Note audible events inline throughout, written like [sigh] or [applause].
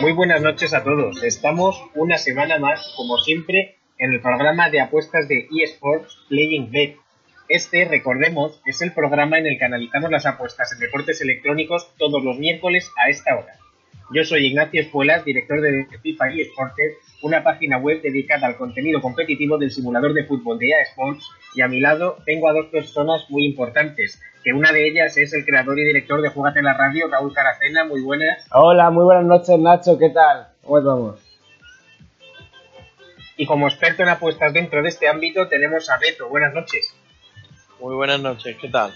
Muy buenas noches a todos. Estamos una semana más, como siempre, en el programa de apuestas de eSports Playing Bet. Este, recordemos, es el programa en el que analizamos las apuestas en deportes electrónicos todos los miércoles a esta hora. Yo soy Ignacio Espuelas, director de FIFA eSports, una página web dedicada al contenido competitivo del simulador de fútbol de eSports, y a mi lado tengo a dos personas muy importantes, que una de ellas es el creador y director de Jugate en la Radio, Raúl Caracena, muy buenas. Hola, muy buenas noches Nacho, ¿qué tal? ¿Cómo estamos? Y como experto en apuestas dentro de este ámbito tenemos a Beto, buenas noches. Muy buenas noches, ¿qué tal?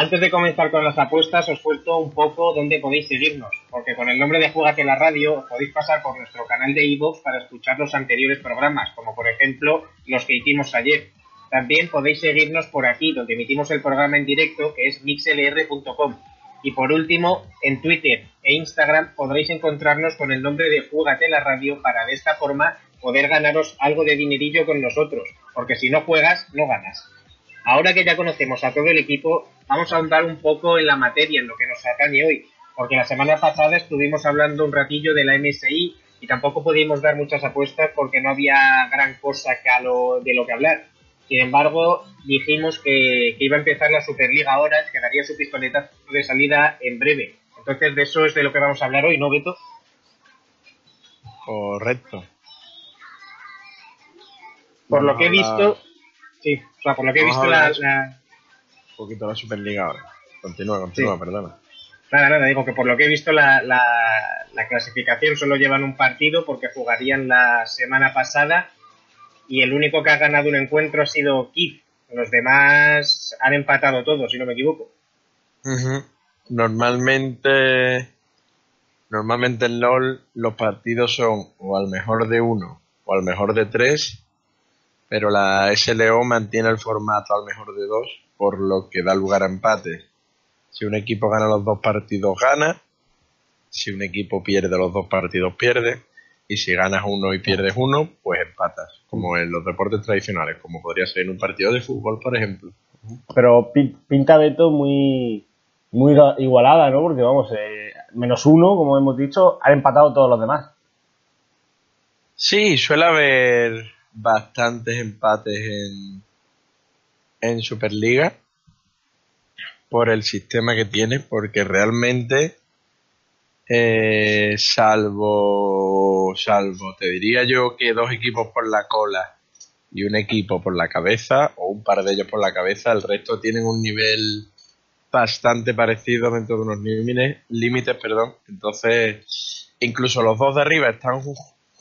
Antes de comenzar con las apuestas, os cuento un poco dónde podéis seguirnos, porque con el nombre de Júgate la Radio podéis pasar por nuestro canal de iVoox para escuchar los anteriores programas, como por ejemplo los que hicimos ayer. También podéis seguirnos por aquí, donde emitimos el programa en directo, que es mixlr.com. Y por último, en Twitter e Instagram podréis encontrarnos con el nombre de Júgate la Radio para de esta forma poder ganaros algo de dinerillo con nosotros, porque si no juegas, no ganas. Ahora que ya conocemos a todo el equipo, vamos a ahondar un poco en la materia, en lo que nos atañe hoy, porque la semana pasada estuvimos hablando un ratillo de la MSI y tampoco pudimos dar muchas apuestas porque no había gran cosa de lo que hablar. Sin embargo, dijimos que, que, iba a empezar la Superliga ahora, que daría su pistoleta de salida en breve. Entonces, de eso es de lo que vamos a hablar hoy, ¿no, Beto? Correcto. Por lo que he visto, sí, o sea, por lo que he visto la, la, Un poquito la Superliga ahora. Continúa, continúa, Sí. perdona. Nada, nada, digo que por lo que he visto la, la, la clasificación solo llevan un partido porque jugarían la semana pasada y el único que ha ganado un encuentro ha sido Kid. Los demás han empatado todos, si no me equivoco. Normalmente, normalmente en LOL los partidos son o al mejor de uno o al mejor de tres, pero la SLO mantiene el formato al mejor de dos, por lo que da lugar a empates. Si un equipo gana los dos partidos, gana. Si un equipo pierde los dos partidos, pierde. Y si ganas uno y pierdes uno, pues empatas. Como en los deportes tradicionales, como podría ser en un partido de fútbol, por ejemplo. Pero pi- pinta Beto muy, muy igual- igualada, ¿no? Porque vamos, eh, menos uno, como hemos dicho, han empatado todos los demás. Sí, suele haber bastantes empates en, en Superliga por el sistema que tiene, porque realmente, eh, salvo, salvo, te diría yo que dos equipos por la cola y un equipo por la cabeza, o un par de ellos por la cabeza, el resto tienen un nivel bastante parecido dentro de unos límites, perdón. Entonces, incluso los dos de arriba están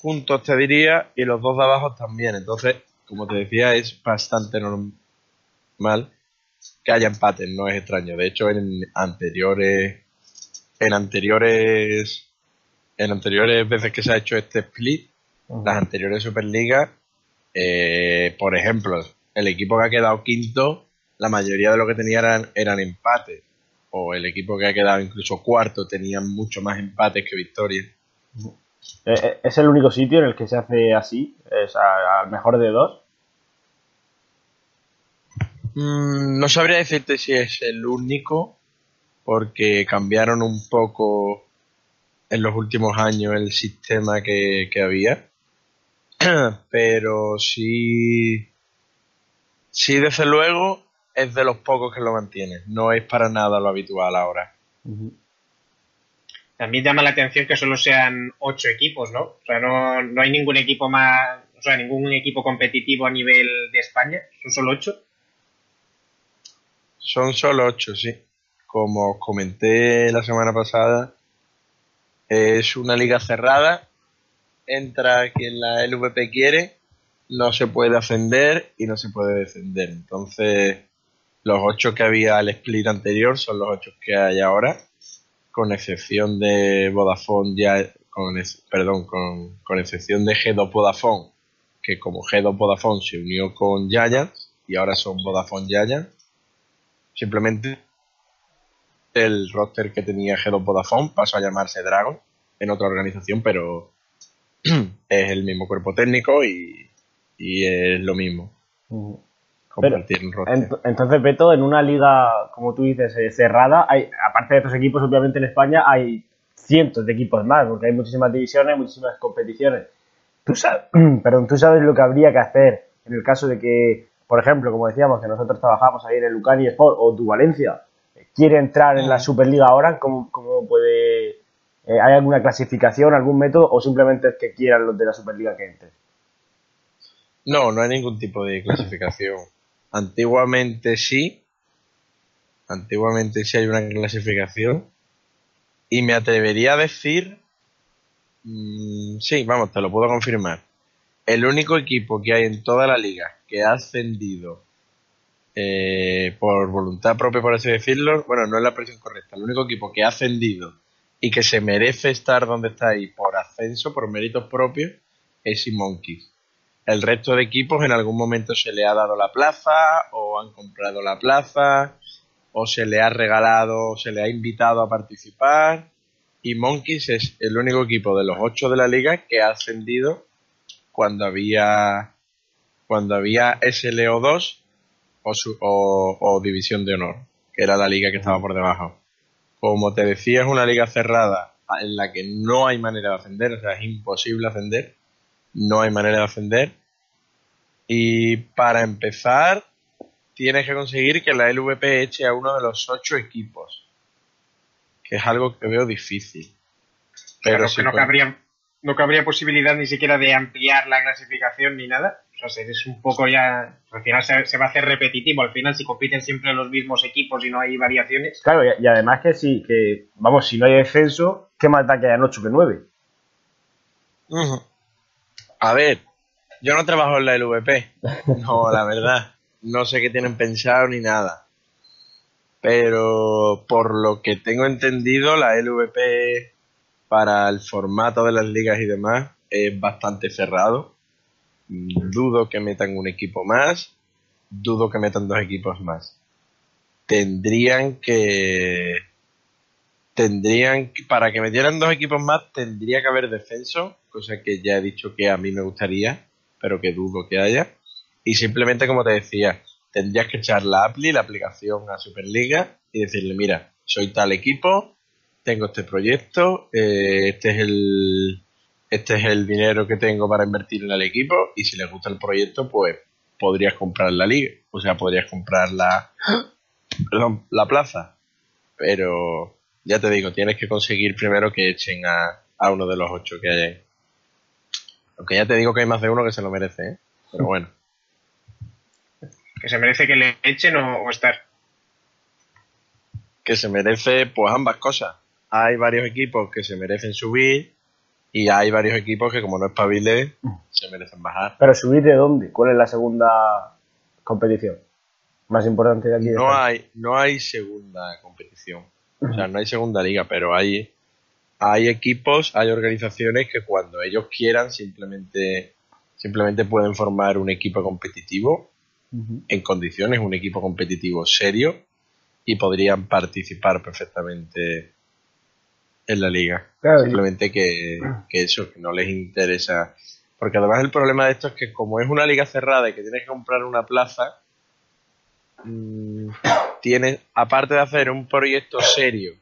juntos, te diría, y los dos de abajo también. Entonces, como te decía, es bastante normal que haya empates, no es extraño. De hecho, en anteriores, en anteriores, en anteriores veces que se ha hecho este split, las anteriores Superligas, eh, por ejemplo, el equipo que ha quedado quinto, la mayoría de lo que tenía eran, eran empates. O el equipo que ha quedado incluso cuarto tenía mucho más empates que victorias. Eh, es el único sitio en el que se hace así, es al mejor de dos. Mm, no sabría decirte si es el único, porque cambiaron un poco en los últimos años el sistema que, que había. [clears throat] Pero sí, sí, desde luego, es de los pocos que lo mantienen. No es para nada lo habitual ahora. También llama la atención que solo sean ocho equipos, ¿no? O sea, no, no hay ningún equipo más, o sea, ningún equipo competitivo a nivel de España, son solo ocho. Son solo ocho, sí. Como comenté la semana pasada, es una liga cerrada. Entra quien la LVP quiere, no se puede ascender y no se puede descender. Entonces, los ocho que había al split anterior son los ocho que hay ahora, con excepción de Vodafone ya, con, perdón, con, con excepción de G2 Vodafone, que como G2 Vodafone se unió con Giants y ahora son Vodafone Giants simplemente el roster que tenía G2 Vodafone pasó a llamarse Dragon en otra organización, pero [clears throat] es el mismo cuerpo técnico y, y es lo mismo. Compartir roster. Ent- Entonces, Beto, en una liga, como tú dices, eh, cerrada, hay, aparte de estos equipos, obviamente en España hay cientos de equipos más, porque hay muchísimas divisiones, muchísimas competiciones. Tú sabes, [clears throat] perdón, tú sabes lo que habría que hacer en el caso de que, por ejemplo, como decíamos, que nosotros trabajamos ahí en el Lucani Sport o tu Valencia quiere entrar en la Superliga ahora, ¿cómo, cómo puede...? eh, ¿Hay alguna clasificación, algún método o simplemente es que quieran los de la Superliga que entren? No, no hay ningún tipo de clasificación. Antiguamente sí. Antiguamente sí hay una clasificación. Y me atrevería a decir. mm, sí, vamos, te lo puedo confirmar. El único equipo que hay en toda la liga que ha ascendido eh, por voluntad propia, por así decirlo, bueno, no es la expresión correcta. El único equipo que ha ascendido y que se merece estar donde está ahí por ascenso, por méritos propios, es Monkeys. El resto de equipos en algún momento se le ha dado la plaza o han comprado la plaza o se le ha regalado se le ha invitado a participar y Monkeys es el único equipo de los ocho de la liga que ha ascendido cuando había cuando había SLO2 o, su- o, o División de Honor, que era la liga que estaba por debajo. Como te decía, es una liga cerrada en la que no hay manera de ascender, o sea, es imposible ascender no hay manera de ascender. Y para empezar, tienes que conseguir que la LVP eche a uno de los ocho equipos, que es algo que veo difícil. Pero Claro, si que no con- cabría, no cabría posibilidad ni siquiera de ampliar la clasificación ni nada. O sea, es un poco ya. Al final se, se va a hacer repetitivo. Al final, si compiten siempre los mismos equipos y no hay variaciones. Claro, y, y además que sí, que, vamos, si no hay descenso, ¿qué más da que hayan 8 que 9? Ujú. A ver, yo no trabajo en la LVP. [laughs] No, la verdad. No sé qué tienen pensado ni nada. Pero por lo que tengo entendido, la LVP para el formato de las ligas y demás es bastante cerrado. Dudo que metan un equipo más. Dudo que metan dos equipos más. Tendrían que tendrían para que metieran dos equipos más tendría que haber descenso, cosa que ya he dicho que a mí me gustaría, pero que dudo que haya. Y simplemente, como te decía, tendrías que echar la appli, la aplicación a Superliga y decirle, mira, soy tal equipo, tengo este proyecto, eh, este es el este es el dinero que tengo para invertir en el equipo y si les gusta el proyecto, pues podrías comprar la liga, o sea, podrías comprar la perdón, la plaza. Pero ya te digo, tienes que conseguir primero que echen a, a uno de los ocho que hay ahí. Aunque ya te digo que hay más de uno que se lo merece, ¿eh? Pero bueno. Que se merece que le echen o, o estar. Que se merece, pues ambas cosas. Hay varios equipos que se merecen subir y hay varios equipos que como no espabile, se merecen bajar. Pero subir de dónde? ¿Cuál es la segunda competición? Más importante de aquí. de No hay, no hay segunda competición. O sea, no hay segunda liga, pero hay, hay equipos, hay organizaciones que cuando ellos quieran simplemente, simplemente pueden formar un equipo competitivo en condiciones, un equipo competitivo serio y podrían participar perfectamente en la liga. Claro, y- Simplemente que, que eso, que no les interesa. Porque además el problema de esto es que como es una liga cerrada y que tienes que comprar una plaza, mm, tienes, aparte de hacer un proyecto serio,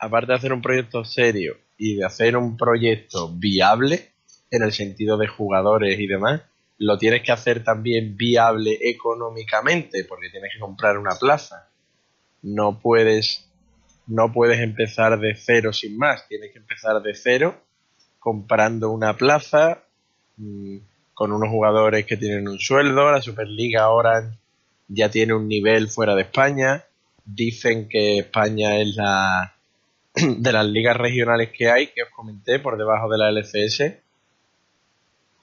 aparte de hacer un proyecto serio y de hacer un proyecto viable, en el sentido de jugadores y demás, lo tienes que hacer también viable económicamente, porque tienes que comprar una plaza. No puedes, no puedes empezar de cero sin más, tienes que empezar de cero comprando una plaza mm, con unos jugadores que tienen un sueldo. La Superliga ahora ya tiene un nivel fuera de España. Dicen que España es la [clears throat] de las ligas regionales que hay, que os comenté, por debajo de la LCS,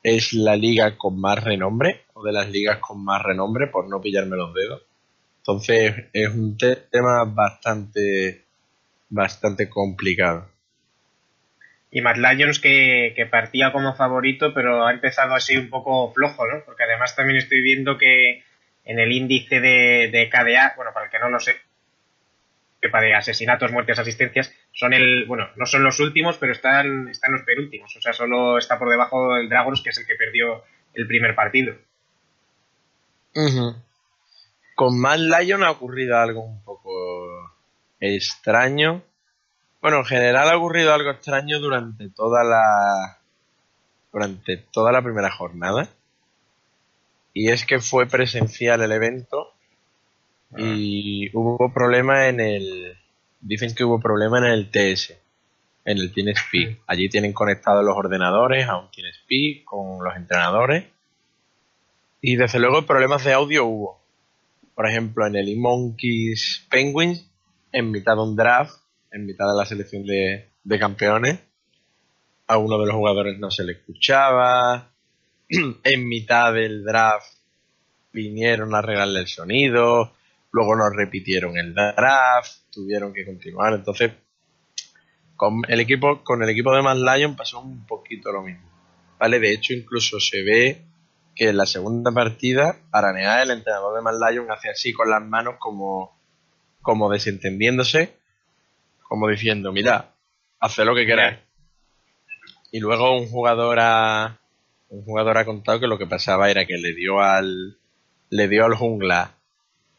es la liga con más renombre, o de las ligas con más renombre, por no pillarme los dedos. Entonces es un te- tema bastante, bastante complicado. Y Mad Lions que, que partía como favorito, pero ha empezado así un poco flojo, ¿no? Porque además también estoy viendo que en el índice de, de KDA, bueno, para el que no lo sé, sepa de asesinatos, muertes, asistencias, son el, bueno, no son los últimos, pero están, están los penúltimos. O sea, solo está por debajo del Dragons, que es el que perdió el primer partido. Con Mad Lion ha ocurrido algo un poco extraño. Bueno, en general ha ocurrido algo extraño durante toda la durante toda la primera jornada. Y es que fue presencial el evento y hubo problema en el dicen que hubo problema en el TS, en el TeamSpeak. Allí tienen conectados los ordenadores a un TeamSpeak con los entrenadores. Y desde luego problemas de audio hubo. Por ejemplo, en el eMonkeys Penguins, en mitad de un draft, en mitad de la selección de, de campeones, a uno de los jugadores no se le escuchaba. [clears throat] en mitad del draft vinieron a arreglarle el sonido. Luego nos repitieron el draft. Tuvieron que continuar. Entonces, con el equipo, con el equipo de Mad Lion pasó un poquito lo mismo. ¿Vale? De hecho, incluso se ve que en la segunda partida, Aranea, el entrenador de Mad Lion, hace así con las manos como, como desentendiéndose, como diciendo, mira, haz lo que queráis. Y luego un jugador ha, un jugador ha contado que lo que pasaba era que le dio al, le dio al jungla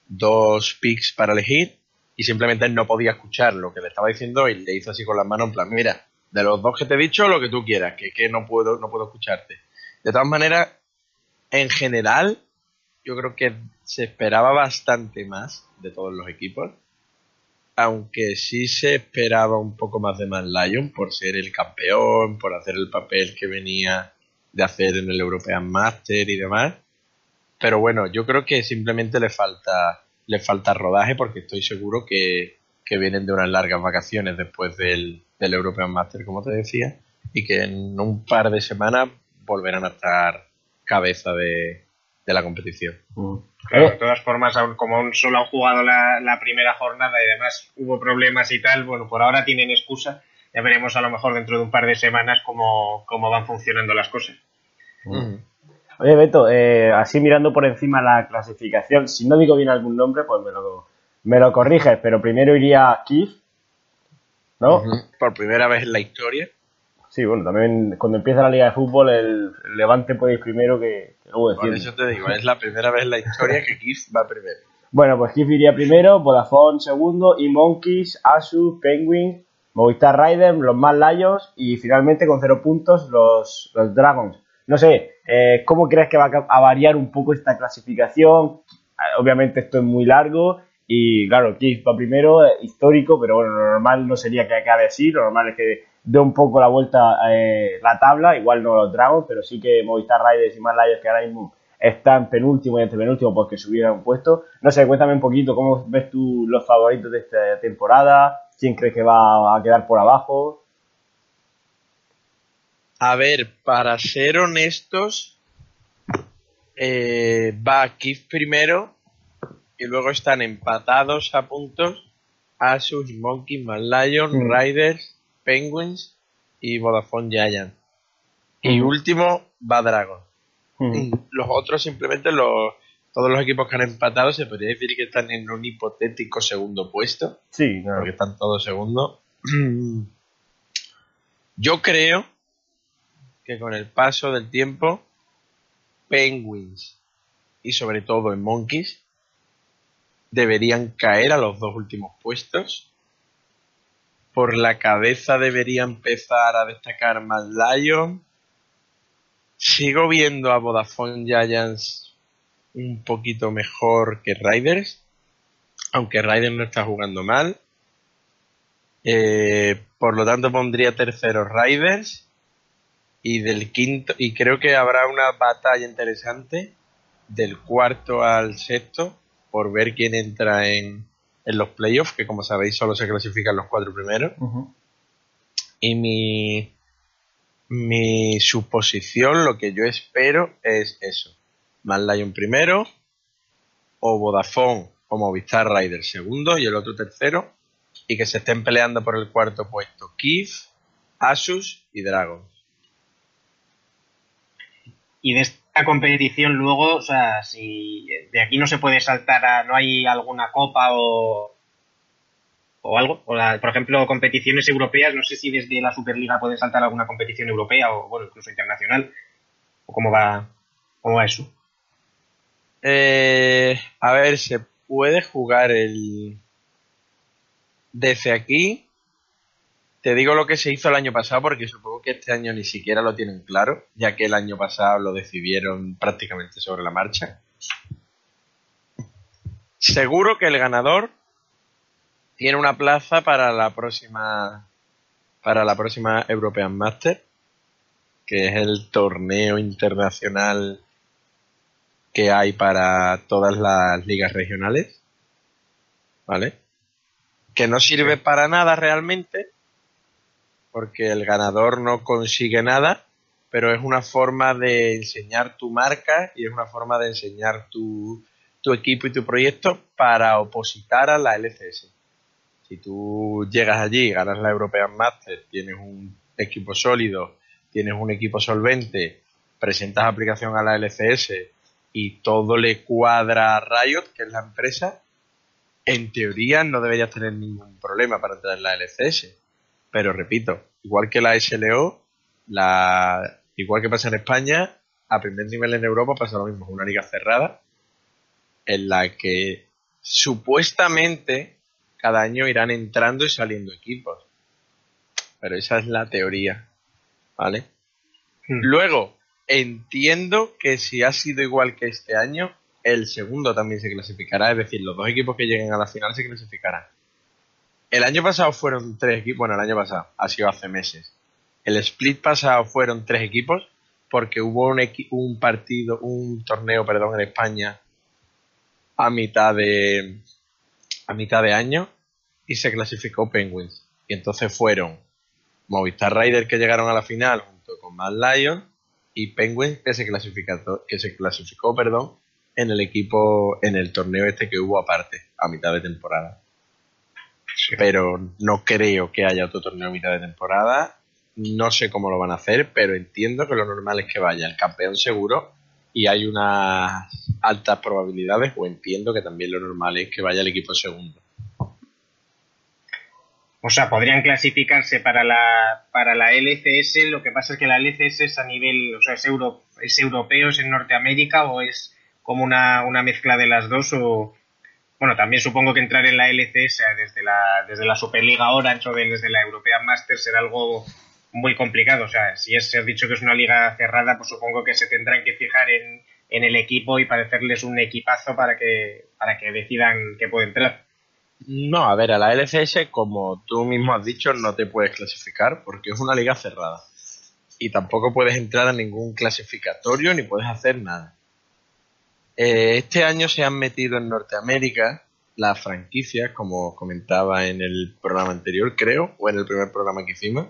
dos picks para elegir y simplemente no podía escuchar lo que le estaba diciendo y le hizo así con las manos en plan, mira, de los dos que te he dicho, lo que tú quieras, que, que no puedo, no puedo escucharte. De todas maneras, en general, yo creo que se esperaba bastante más de todos los equipos. Aunque sí se esperaba un poco más de Man Lion por ser el campeón, por hacer el papel que venía de hacer en el European Master y demás. Pero bueno, yo creo que simplemente le falta, le falta rodaje porque estoy seguro que, que vienen de unas largas vacaciones después del, del European Master, como te decía, y que en un par de semanas volverán a estar cabeza de, de la competición. Claro, Eh. de todas formas, aún como aún solo han jugado la, la primera jornada y además hubo problemas y tal, bueno, por ahora tienen excusa. Ya veremos a lo mejor dentro de un par de semanas cómo, cómo van funcionando las cosas. Ujú. Oye, Beto, eh, así mirando por encima la clasificación, si no digo bien algún nombre, pues me lo, me lo corriges, pero primero iría Kiev, ¿no? Por primera vez en la historia. Sí, bueno, también cuando empieza la Liga de Fútbol, el, el Levante puede ir primero que, que luego Por eso te digo, es la primera vez en la historia que Keith va primero. Bueno, pues Kiev iría primero, Vodafone segundo, y Monkeys, Asus, Penguin, Movistar Riders, los Mad Lions y finalmente con cero puntos los, los Dragons. No sé, eh, ¿cómo crees que va a variar un poco esta clasificación? Eh, Obviamente esto es muy largo y claro, Kiev va primero, eh, histórico, pero bueno, lo normal no sería que acabe así, lo normal es que dé un poco la vuelta eh, la tabla, igual no los Dragons, pero sí que Movistar Riders y Mad Lions que ahora mismo están penúltimo y antepenúltimo porque subieron un puesto. No sé, cuéntame un poquito cómo ves tú los favoritos de esta temporada, quién crees que va a quedar por abajo. A ver, para ser honestos, eh, va Keith primero y luego están empatados a puntos Asus, Monkey, Mad Lion, Mm. Riders, Penguins y Vodafone Giant. Y Mm. último va Dragon. Mm. Los otros simplemente los todos los equipos que han empatado se podría decir que están en un hipotético segundo puesto. Sí, claro. porque están todos segundos. [clears throat] Yo creo que con el paso del tiempo, Penguins y sobre todo en Monkeys deberían caer a los dos últimos puestos. Por la cabeza debería empezar a destacar Mad Lion. Sigo viendo a Vodafone Giants un poquito mejor que Riders, aunque Riders no está jugando mal. Eh, por lo tanto pondría tercero Riders y del quinto y creo que habrá una batalla interesante del cuarto al sexto por ver quién entra en, en los playoffs que como sabéis solo se clasifican los cuatro primeros. Y mi mi suposición lo que yo espero es eso. Mad Lion primero o Vodafone o Movistar Rider segundo y el otro tercero y que se estén peleando por el cuarto puesto Kiev, Asus y Dragon. Y de esta competición luego, o sea, si de aquí no se puede saltar a, no hay alguna copa o, o algo. O por ejemplo, competiciones europeas, no sé si desde la Superliga puede saltar alguna competición europea o, bueno, incluso internacional. ¿O cómo va, cómo va eso? Eh, a ver, se puede jugar el... Desde aquí, te digo lo que se hizo el año pasado porque supongo que este año ni siquiera lo tienen claro, ya que el año pasado lo decidieron prácticamente sobre la marcha. Seguro que el ganador tiene una plaza para la próxima para la próxima European Master, que es el torneo internacional que hay para todas las ligas regionales. ¿Vale? Que no sirve para nada realmente, porque el ganador no consigue nada, pero es una forma de enseñar tu marca y es una forma de enseñar tu, tu equipo y tu proyecto para opositar a la LCS. Si tú llegas allí, ganas la European Master, tienes un equipo sólido, tienes un equipo solvente, presentas aplicación a la LCS y todo le cuadra a Riot, que es la empresa, en teoría no deberías tener ningún problema para entrar en la LCS. Pero repito, igual que la SLO, la, igual que pasa en España, a primer nivel en Europa pasa lo mismo, es una liga cerrada en la que supuestamente cada año irán entrando y saliendo equipos. Pero esa es la teoría, ¿vale? Hmm. Luego, entiendo que si ha sido igual que este año, el segundo también se clasificará, es decir, los dos equipos que lleguen a la final se clasificarán. El año pasado fueron tres equipos, bueno, el año pasado, ha sido hace meses. El split pasado fueron tres equipos porque hubo un, un partido, un torneo, perdón, en España a mitad de a mitad de año y se clasificó Penguins. Y entonces fueron Movistar Rider que llegaron a la final junto con Mad Lion y Penguins que se clasificó, que se clasificó perdón, en el equipo, en el torneo este que hubo aparte, a mitad de temporada. Pero no creo que haya otro torneo a mitad de temporada. No sé cómo lo van a hacer, pero entiendo que lo normal es que vaya el campeón seguro y hay unas altas probabilidades, o entiendo que también lo normal es que vaya el equipo segundo. O sea, podrían clasificarse para la, para la LCS, lo que pasa es que la LCS es a nivel, o sea, es, euro, es europeo, es en Norteamérica o es como una, una mezcla de las dos o... Bueno, también supongo que entrar en la LCS desde la, desde la Superliga o desde la European Masters será algo muy complicado. O sea, si es, se ha dicho que es una liga cerrada, pues supongo que se tendrán que fijar en, en el equipo y parecerles un equipazo para que, para que decidan que puede entrar. No, a ver, a la LCS, como tú mismo has dicho, no te puedes clasificar porque es una liga cerrada. Y tampoco puedes entrar a ningún clasificatorio ni puedes hacer nada. Eh, este año se han metido en Norteamérica las franquicias, como comentaba en el programa anterior, creo, o en el primer programa que hicimos.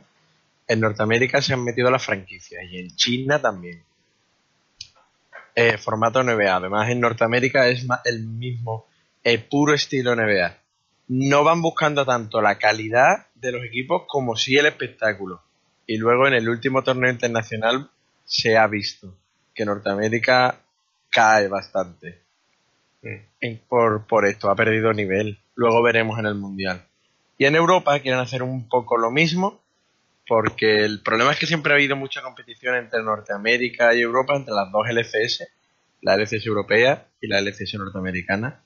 En Norteamérica se han metido las franquicias y en China también. Eh, formato NBA. Además, en Norteamérica es el mismo, el puro estilo NBA. No van buscando tanto la calidad de los equipos como sí el espectáculo. Y luego en el último torneo internacional se ha visto que Norteamérica cae bastante. Por, por esto, ha perdido nivel. Luego veremos en el Mundial. Y en Europa quieren hacer un poco lo mismo, porque el problema es que siempre ha habido mucha competición entre Norteamérica y Europa, entre las dos LCS, la LCS europea y la LCS norteamericana.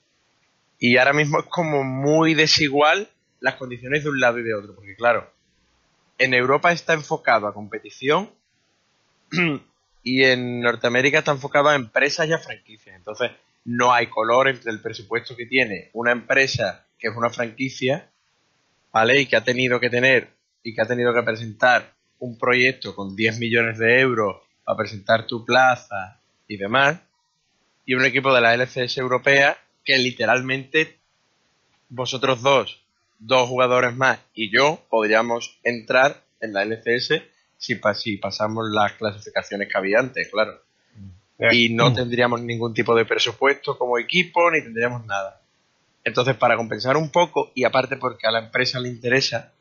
Y ahora mismo es como muy desigual las condiciones de un lado y de otro, porque claro, en Europa está enfocado a competición [clears throat] y en Norteamérica está enfocado a empresas y a franquicias. Entonces, no hay color entre el presupuesto que tiene una empresa que es una franquicia, ¿vale? Y que ha tenido que tener y que ha tenido que presentar un proyecto con 10 millones de euros para presentar tu plaza y demás, y un equipo de la LCS europea que literalmente vosotros dos, dos jugadores más y yo podríamos entrar en la LCS si, si pasamos las clasificaciones que había antes, claro. Y no mm. tendríamos ningún tipo de presupuesto como equipo, ni tendríamos nada. Entonces, para compensar un poco, y aparte porque a la empresa le interesa,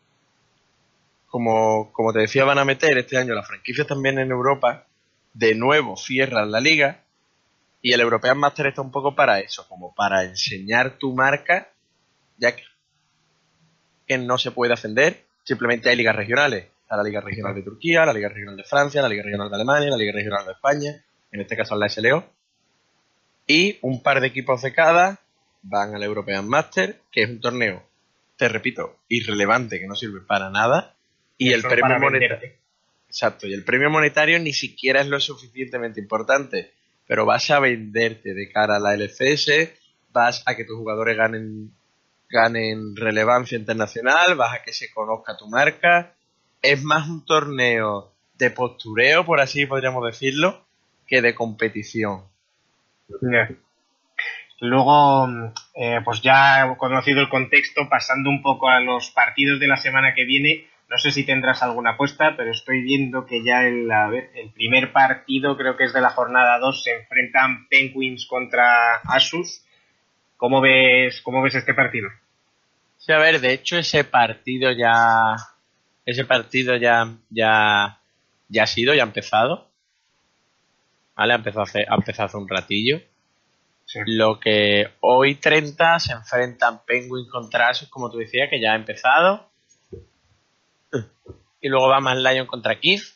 como, como te decía, van a meter este año las franquicias también en Europa, de nuevo cierran la liga, y el European Master está un poco para eso, como para enseñar tu marca, ya que no se puede ascender, simplemente hay ligas regionales. Está la Liga Regional de Turquía, la Liga Regional de Francia, la Liga Regional de Alemania, la Liga Regional de España, en este caso la SLO. Y un par de equipos de cada van al European Master, que es un torneo, te repito, irrelevante, que no sirve para nada. Y el premio monetario. Exacto, y el premio monetario ni siquiera es lo suficientemente importante, pero vas a venderte de cara a la LCS, vas a que tus jugadores ganen, ganen relevancia internacional, vas a que se conozca tu marca. Es más un torneo de postureo, por así podríamos decirlo, que de competición. Luego, mm, eh, pues ya conocido el contexto, pasando un poco a los partidos de la semana que viene, no sé si tendrás alguna apuesta, pero estoy viendo que ya el, el primer partido, creo que es de la jornada 2, se enfrentan Penguins contra Asus. ¿Cómo ves, cómo ves este partido? Sí, a ver, de hecho ese partido ya ese partido ya ya ya ha sido, ya ha empezado. ¿Vale? Ha empezado hace, ha empezado hace un ratillo. Sí. Lo que hoy 30 se enfrentan Penguin contra Asus, como tú decías, que ya ha empezado. Y luego va más Lion contra Kif.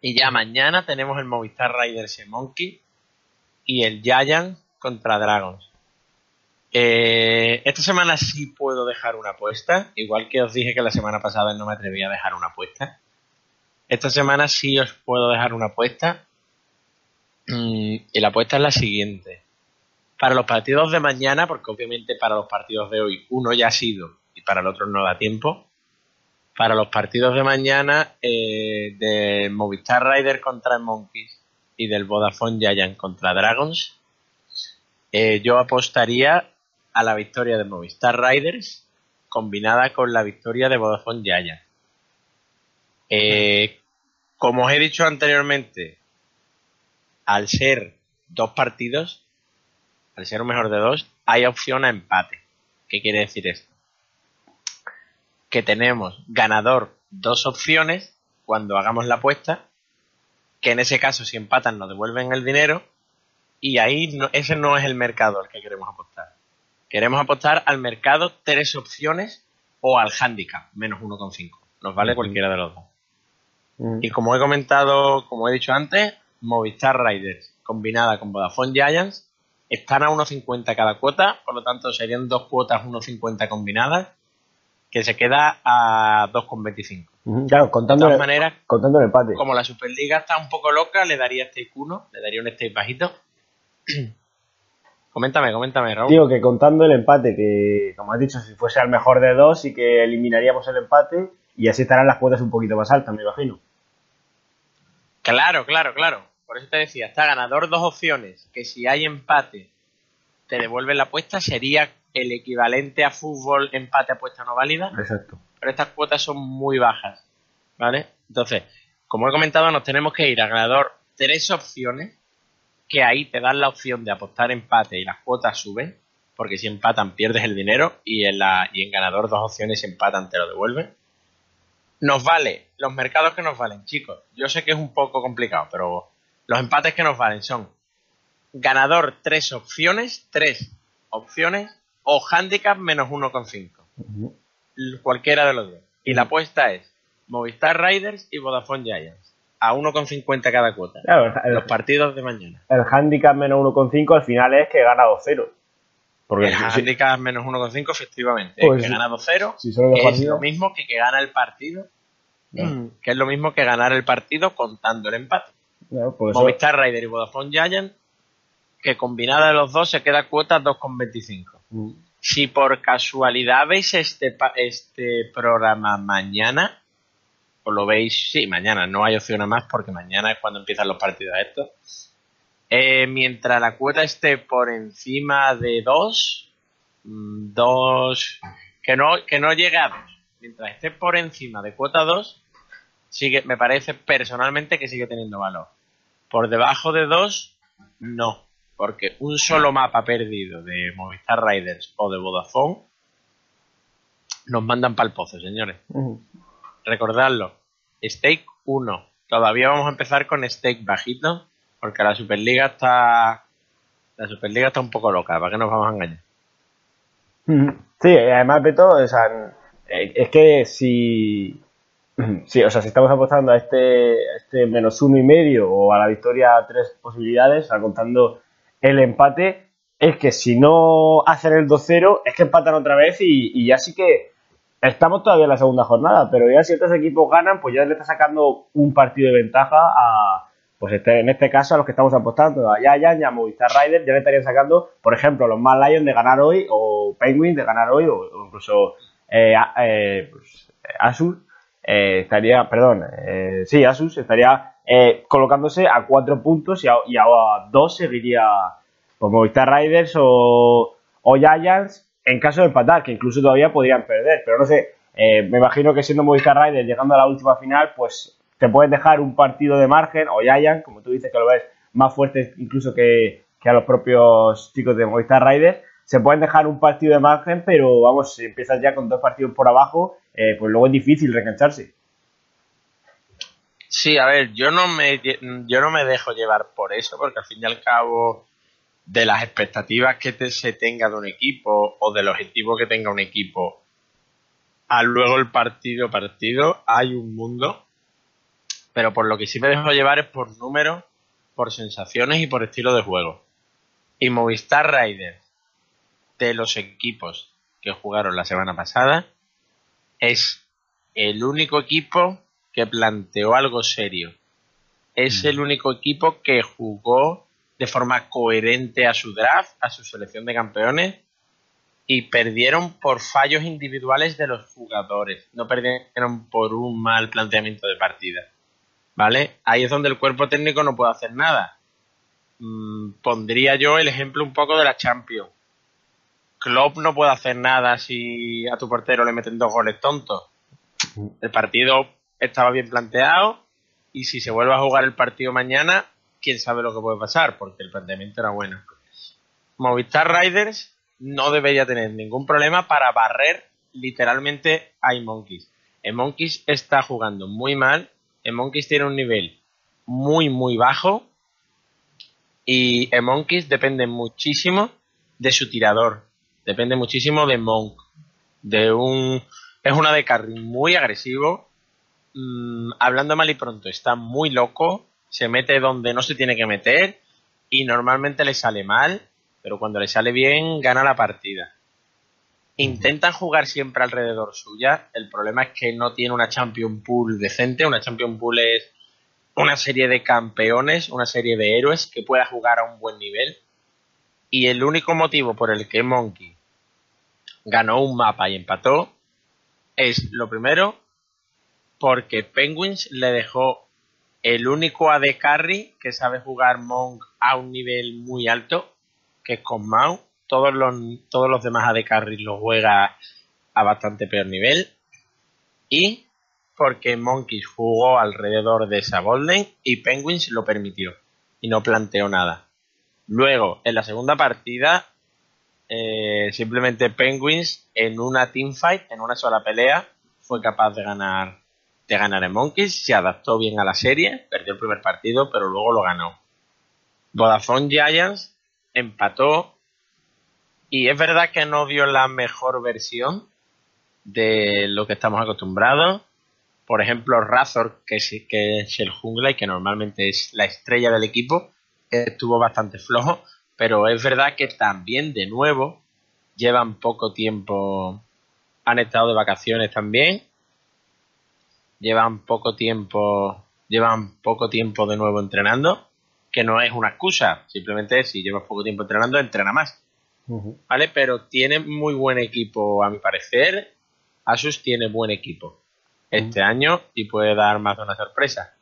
Y ya mañana tenemos el Movistar Riders y Monkey. Y el Giant contra Dragons. Eh, esta semana sí puedo dejar una apuesta. Igual que os dije que la semana pasada no me atreví a dejar una apuesta. Esta semana sí os puedo dejar una apuesta. Mm, y la apuesta es la siguiente. Para los partidos de mañana, porque obviamente para los partidos de hoy uno ya ha sido y para el otro no da tiempo. Para los partidos de mañana eh, de Movistar Rider contra Monkeys y del Vodafone Giant contra Dragons, eh, yo apostaría a la victoria de Movistar Riders combinada con la victoria de Vodafone Giant. Eh, como os he dicho anteriormente, al ser dos partidos, al ser un mejor de dos, hay opción a empate. ¿Qué quiere decir esto? Que tenemos ganador dos opciones cuando hagamos la apuesta, que en ese caso si empatan nos devuelven el dinero y ahí no- ese no es el mercado al que queremos apostar. Queremos apostar al mercado tres opciones o al handicap, menos 1,5. Nos vale cualquiera de los dos. Mm. Y como he comentado, como he dicho antes, Movistar Riders combinada con Vodafone Giants están a 1,50 cada cuota, por lo tanto serían dos cuotas 1,50 combinadas, que se queda a 2,25. Ujú, Claro, De contando, todas el, maneras, contando el empate. como la Superliga está un poco loca, le daría stake 1, le daría un stake bajito. Coméntame, coméntame, Raúl. Digo que contando el empate, que como has dicho, si fuese al mejor de dos y que eliminaríamos el empate y así estarán las cuotas un poquito más altas, me imagino. Claro, claro, claro. Por eso te decía, está ganador dos opciones, que si hay empate te devuelven la apuesta, sería el equivalente a fútbol empate apuesta no válida, Exacto. pero estas cuotas son muy bajas, ¿vale? Entonces, como he comentado, nos tenemos que ir a ganador tres opciones, que ahí te dan la opción de apostar empate y las cuotas suben, porque si empatan pierdes el dinero y en, la, y en ganador dos opciones si empatan te lo devuelven. Nos vale, los mercados que nos valen, chicos. Yo sé que es un poco complicado, pero los empates que nos valen son ganador tres opciones, tres opciones o handicap menos 1,5 Ujú. l- cualquiera de los dos. Y la apuesta es Movistar Riders y Vodafone Giants. A 1,50 cada cuota. Claro, el, Los partidos de mañana. el handicap menos 1,5 al final es que gana 2-0. Porque el si, si- handicap menos 1,5 efectivamente. Pues que sí. gana 2-0. si solo dos que es partidos, lo mismo que que gana el partido. Claro. Que es lo mismo que ganar el partido contando el empate. claro, pues eso- Movistar Rider y Vodafone Giants. Que combinada de los dos se queda cuota 2,25. Mm. Si por casualidad veis este, pa- este programa mañana, o lo veis, sí, mañana, no hay opción a más porque mañana es cuando empiezan los partidos estos. Eh, mientras la cuota esté por encima de 2, 2, que no, que no llegue a 2, mientras esté por encima de cuota 2, sigue, me parece personalmente que sigue teniendo valor. Por debajo de 2, no, porque un solo mapa perdido de Movistar Riders o de Vodafone nos mandan para el pozo, señores. Recordadlo, stake 1. Todavía vamos a empezar con stake bajito, porque la Superliga está la Superliga está un poco loca, ¿para qué nos vamos a engañar? Ujú. Sí, además, Beto, o sea, es que si, sí, o sea, si estamos apostando a este, este menos uno y medio o a la victoria a tres posibilidades, o contando el empate, es que si no hacen el 2-0, es que empatan otra vez y, y ya sí que estamos todavía en la segunda jornada, pero ya si estos equipos ganan, pues ya le está sacando un partido de ventaja a, pues este, en este caso a los que estamos apostando, a Yaya, a Movistar Rider, ya le estarían sacando, por ejemplo, los Mad Lions de ganar hoy, o Penguin de ganar hoy, o, incluso eh, eh, pues, Asus, eh, estaría, perdón, eh, sí, Asus estaría eh, colocándose a cuatro puntos y a dos seguiría pues, Movistar Riders o, o Giants en caso de empatar, que incluso todavía podrían perder, pero no sé, eh, me imagino que siendo Movistar Riders llegando a la última final, pues te puedes dejar un partido de margen, o Giants, como tú dices que lo ves más fuerte incluso que, a los propios chicos de Movistar Riders, se pueden dejar un partido de margen, pero vamos, si empiezas ya con dos partidos por abajo, eh, pues luego es difícil reengancharse. Sí, a ver, yo no me yo no me dejo llevar por eso, porque al fin y al cabo de las expectativas que te- se tenga de un equipo o del objetivo que tenga un equipo a luego el partido partido hay un mundo, pero por lo que sí me dejo llevar es por números, por sensaciones y por estilo de juego. Y Movistar Riders de los equipos que jugaron la semana pasada es el único equipo que planteó algo serio. Es el único equipo que jugó de forma coherente a su draft, a su selección de campeones, y perdieron por fallos individuales de los jugadores. No perdieron por un mal planteamiento de partida. ¿Vale? Ahí es donde el cuerpo técnico no puede hacer nada. Mm, pondría yo el ejemplo un poco de la Champions. Klopp no puede hacer nada si a tu portero le meten dos goles tontos. El partido estaba bien planteado y si se vuelve a jugar el partido mañana, quién sabe lo que puede pasar, porque el planteamiento era bueno. Movistar Riders no debería tener ningún problema para barrer literalmente a Monkeys. Monkeys está jugando muy mal, Monkeys tiene un nivel muy muy bajo y Monkeys depende muchísimo de su tirador, depende muchísimo de Monk, de un es una de muy agresivo, mm, hablando mal y pronto, está muy loco, se mete donde no se tiene que meter y normalmente le sale mal, pero cuando le sale bien gana la partida. Intentan jugar siempre alrededor suya, el problema es que no tiene una Champion Pool decente, una Champion Pool es una serie de campeones, una serie de héroes que pueda jugar a un buen nivel. Y el único motivo por el que Monkey ganó un mapa y empató es lo primero porque Penguins le dejó el único AD carry que sabe jugar Monk a un nivel muy alto, que es con Mau. Todos los, los demás AD carry lo juega a bastante peor nivel. Y porque Monkeys jugó alrededor de esa Golden y Penguins lo permitió y no planteó nada. Luego, en la segunda partida, eh, simplemente Penguins en una teamfight, en una sola pelea, fue capaz de ganar de ganar en Monkeys, se adaptó bien a la serie, perdió el primer partido, pero luego lo ganó. Vodafone Giants empató y es verdad que no dio la mejor versión de lo que estamos acostumbrados. Por ejemplo, Razor, que es, que es el jungla y que normalmente es la estrella del equipo, estuvo bastante flojo, pero es verdad que también de nuevo llevan poco tiempo, han estado de vacaciones también, llevan poco tiempo, llevan poco tiempo de nuevo entrenando, que no es una excusa, simplemente si llevas poco tiempo entrenando, entrena más. ¿Vale? Pero tiene muy buen equipo, a mi parecer. Asus tiene buen equipo este año y puede dar más de una sorpresa.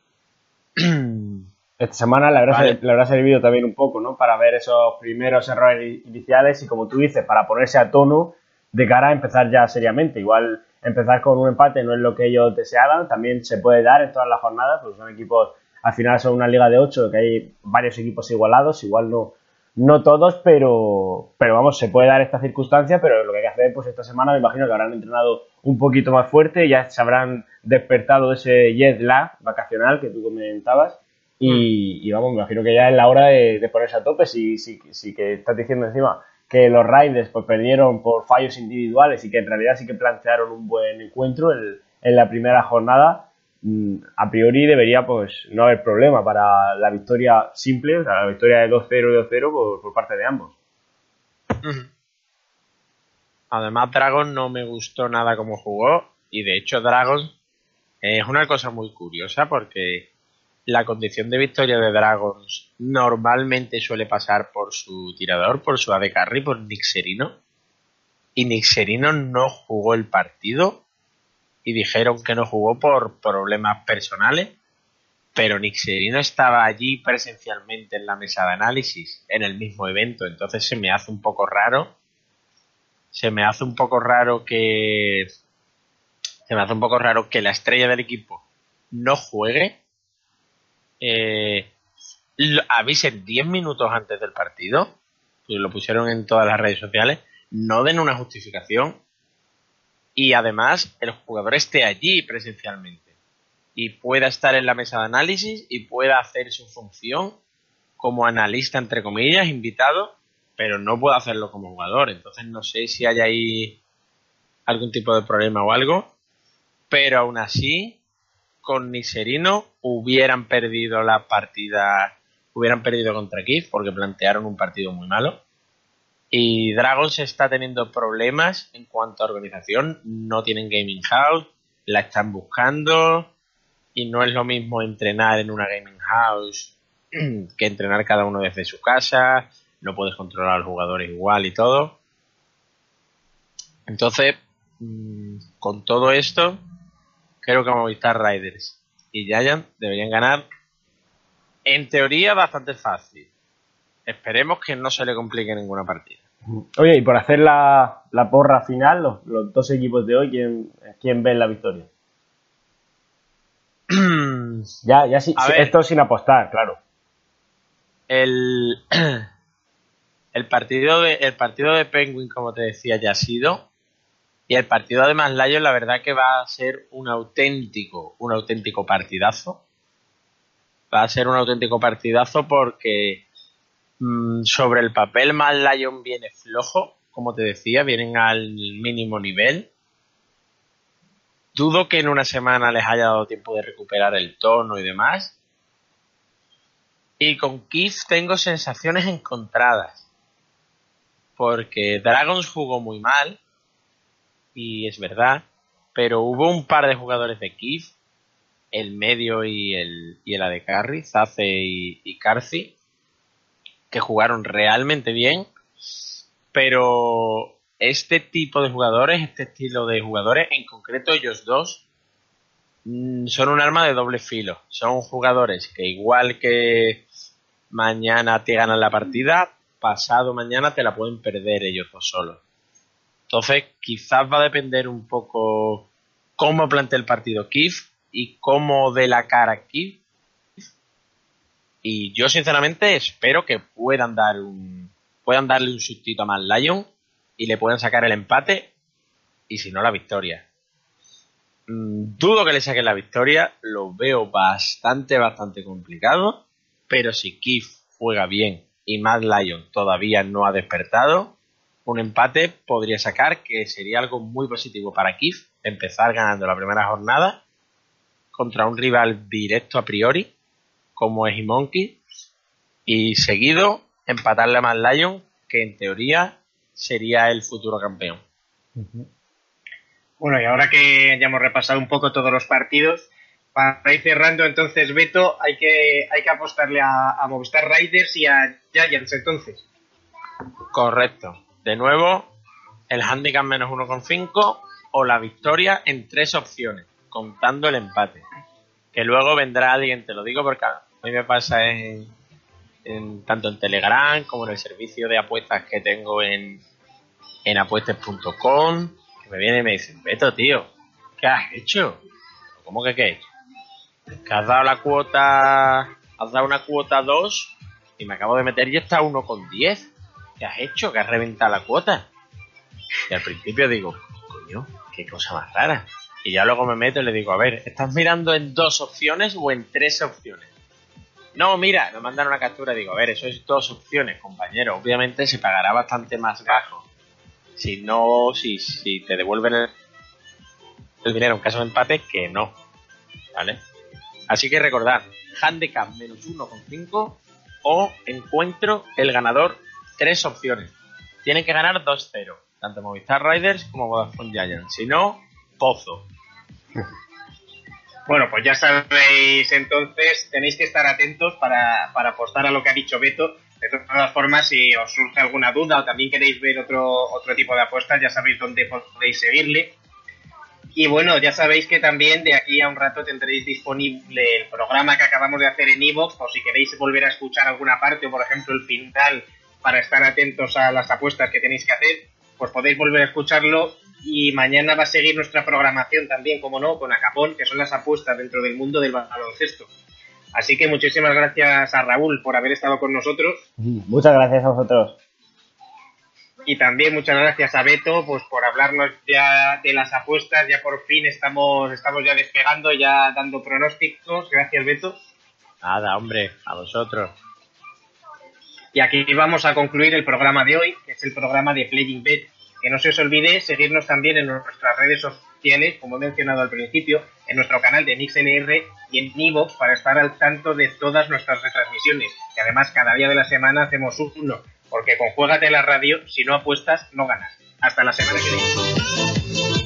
[clears throat] Esta semana le habrá, Vale. habrá servido también un poco, ¿no? Para ver esos primeros errores iniciales y, como tú dices, para ponerse a tono de cara a empezar ya seriamente. Igual empezar con un empate no es lo que ellos deseaban, también se puede dar en todas las jornadas, pues son equipos, al final son una liga de 8, que hay varios equipos igualados, igual no, no todos, pero, pero vamos, se puede dar esta circunstancia, pero lo que hay que hacer, pues esta semana me imagino que habrán entrenado un poquito más fuerte, ya se habrán despertado de ese jet lag vacacional que tú comentabas, y, y vamos, me imagino que ya es la hora de, de ponerse a tope, si, si, si que estás diciendo encima que los Raiders pues, perdieron por fallos individuales y que en realidad sí que plantearon un buen encuentro en, la primera jornada, mm, a priori debería pues no haber problema para la victoria simple, o sea, la victoria de 2-0 y 2-0 por, por parte de ambos. Además, Dragon no me gustó nada como jugó. Y de hecho, Dragon es una cosa muy curiosa porque la condición de victoria de Dragons normalmente suele pasar por su tirador, por su AD Carry, por Nixerino. Y Nixerino no jugó el partido y dijeron que no jugó por problemas personales. Pero Nixerino estaba allí presencialmente en la mesa de análisis, en el mismo evento. Entonces se me hace un poco raro se me hace un poco raro que se me hace un poco raro que la estrella del equipo no juegue eh, avisen 10 minutos antes del partido pues lo pusieron en todas las redes sociales no den una justificación y además el jugador esté allí presencialmente y pueda estar en la mesa de análisis y pueda hacer su función como analista entre comillas invitado pero no puedo hacerlo como jugador. Entonces no sé si hay ahí algún tipo de problema o algo. Pero aún así, con Niserino hubieran perdido la partida, hubieran perdido contra Kiev porque plantearon un partido muy malo. Y Dragons está teniendo problemas en cuanto a organización. No tienen gaming house, la están buscando. Y no es lo mismo entrenar en una gaming house [clears throat] que entrenar cada uno desde su casa no puedes controlar a los jugadores igual y todo. Entonces, mm, con todo esto, creo que Movistar Riders y Giant deberían ganar, en teoría, bastante fácil. Esperemos que no se le complique ninguna partida. Oye, y por hacer la, porra final, los, dos equipos de hoy, ¿quién, quién ve la victoria? [clears throat] ya, ya sí, esto sin apostar, claro. El, [clears throat] el partido de, el partido de Penguin, como te decía, ya ha sido. Y el partido de Lions, la verdad que va a ser un auténtico, un auténtico partidazo. Va a ser un auténtico partidazo porque mm, sobre el papel Lion viene flojo, como te decía, vienen al mínimo nivel. Dudo que en una semana les haya dado tiempo de recuperar el tono y demás. Y con Keith tengo sensaciones encontradas porque Dragons jugó muy mal, y es verdad, pero hubo un par de jugadores de Kif, el medio y el, y el Zace y, y que jugaron realmente bien, pero este tipo de jugadores, este estilo de jugadores, en concreto ellos dos, mm, son un arma de doble filo. Son jugadores que igual que mañana te ganan la partida, pasado mañana te la pueden perder ellos dos solos. Entonces, quizás va a depender un poco cómo plantea el partido Kif y cómo de la cara Kif. Y yo sinceramente espero que puedan dar un puedan darle un sustito a Mal Lion y le puedan sacar el empate y si no la victoria. Mm, dudo que le saquen la victoria, lo veo bastante bastante complicado, pero si Kif juega bien y Mad Lion todavía no ha despertado, un empate podría sacar que sería algo muy positivo para Kif empezar ganando la primera jornada contra un rival directo a priori como es Monkey y seguido empatarle a Mad Lion que en teoría sería el futuro campeón. Bueno, y ahora que ya hemos repasado un poco todos los partidos, para ir cerrando, entonces, Beto, hay que, hay que apostarle a, Movistar Riders y a Giants, entonces. Correcto. De nuevo, el handicap menos 1,5 o la victoria en tres opciones, contando el empate. Que luego vendrá alguien, te lo digo porque a mí me pasa en, en tanto en Telegram como en el servicio de apuestas que tengo en, en apuestas.com, que me viene y me dice, Beto, tío, ¿qué has hecho? ¿Cómo que qué he hecho? que has dado la cuota, has dado una cuota 2 y me acabo de meter y está 1,10. ¿Qué has hecho? Que has reventado la cuota. Y al principio digo, coño, qué cosa más rara. Y ya luego me meto y le digo, a ver, ¿estás mirando en dos opciones o en tres opciones? No, mira, nos mandan una captura. Digo, a ver, eso es dos opciones, compañero. Obviamente se pagará bastante más bajo. Si no, si, si te devuelven el, el dinero en caso de empate, que no. ¿Vale? Así que recordad, handicap menos 1,5 o encuentro el ganador, tres opciones. Tienen que ganar 2-0, tanto Movistar Riders como Vodafone Giants. Si no, pozo. [laughs] Bueno, pues ya sabéis entonces, tenéis que estar atentos para, para apostar a lo que ha dicho Beto. De todas formas, si os surge alguna duda o también queréis ver otro, otro tipo de apuestas, ya sabéis dónde podéis seguirle. Y bueno, ya sabéis que también de aquí a un rato tendréis disponible el programa que acabamos de hacer en Evox, por si queréis volver a escuchar alguna parte o por ejemplo el final para estar atentos a las apuestas que tenéis que hacer, pues podéis volver a escucharlo y mañana va a seguir nuestra programación también, como no, con Acapón, que son las apuestas dentro del mundo del baloncesto. Así que muchísimas gracias a Raúl por haber estado con nosotros. Muchas gracias a vosotros. Y también muchas gracias a Beto pues por hablarnos ya de las apuestas. Ya por fin estamos, estamos ya despegando, ya dando pronósticos. Gracias, Beto. Nada, hombre, a vosotros. Y aquí vamos a concluir el programa de hoy, que es el programa de Playing Bet. Que no se os olvide seguirnos también en nuestras redes sociales, como he mencionado al principio, en nuestro canal de MixLR y en Evox para estar al tanto de todas nuestras retransmisiones. Que además cada día de la semana hacemos uno, porque con Juegate la Radio, si no apuestas, no ganas. Hasta la semana que viene.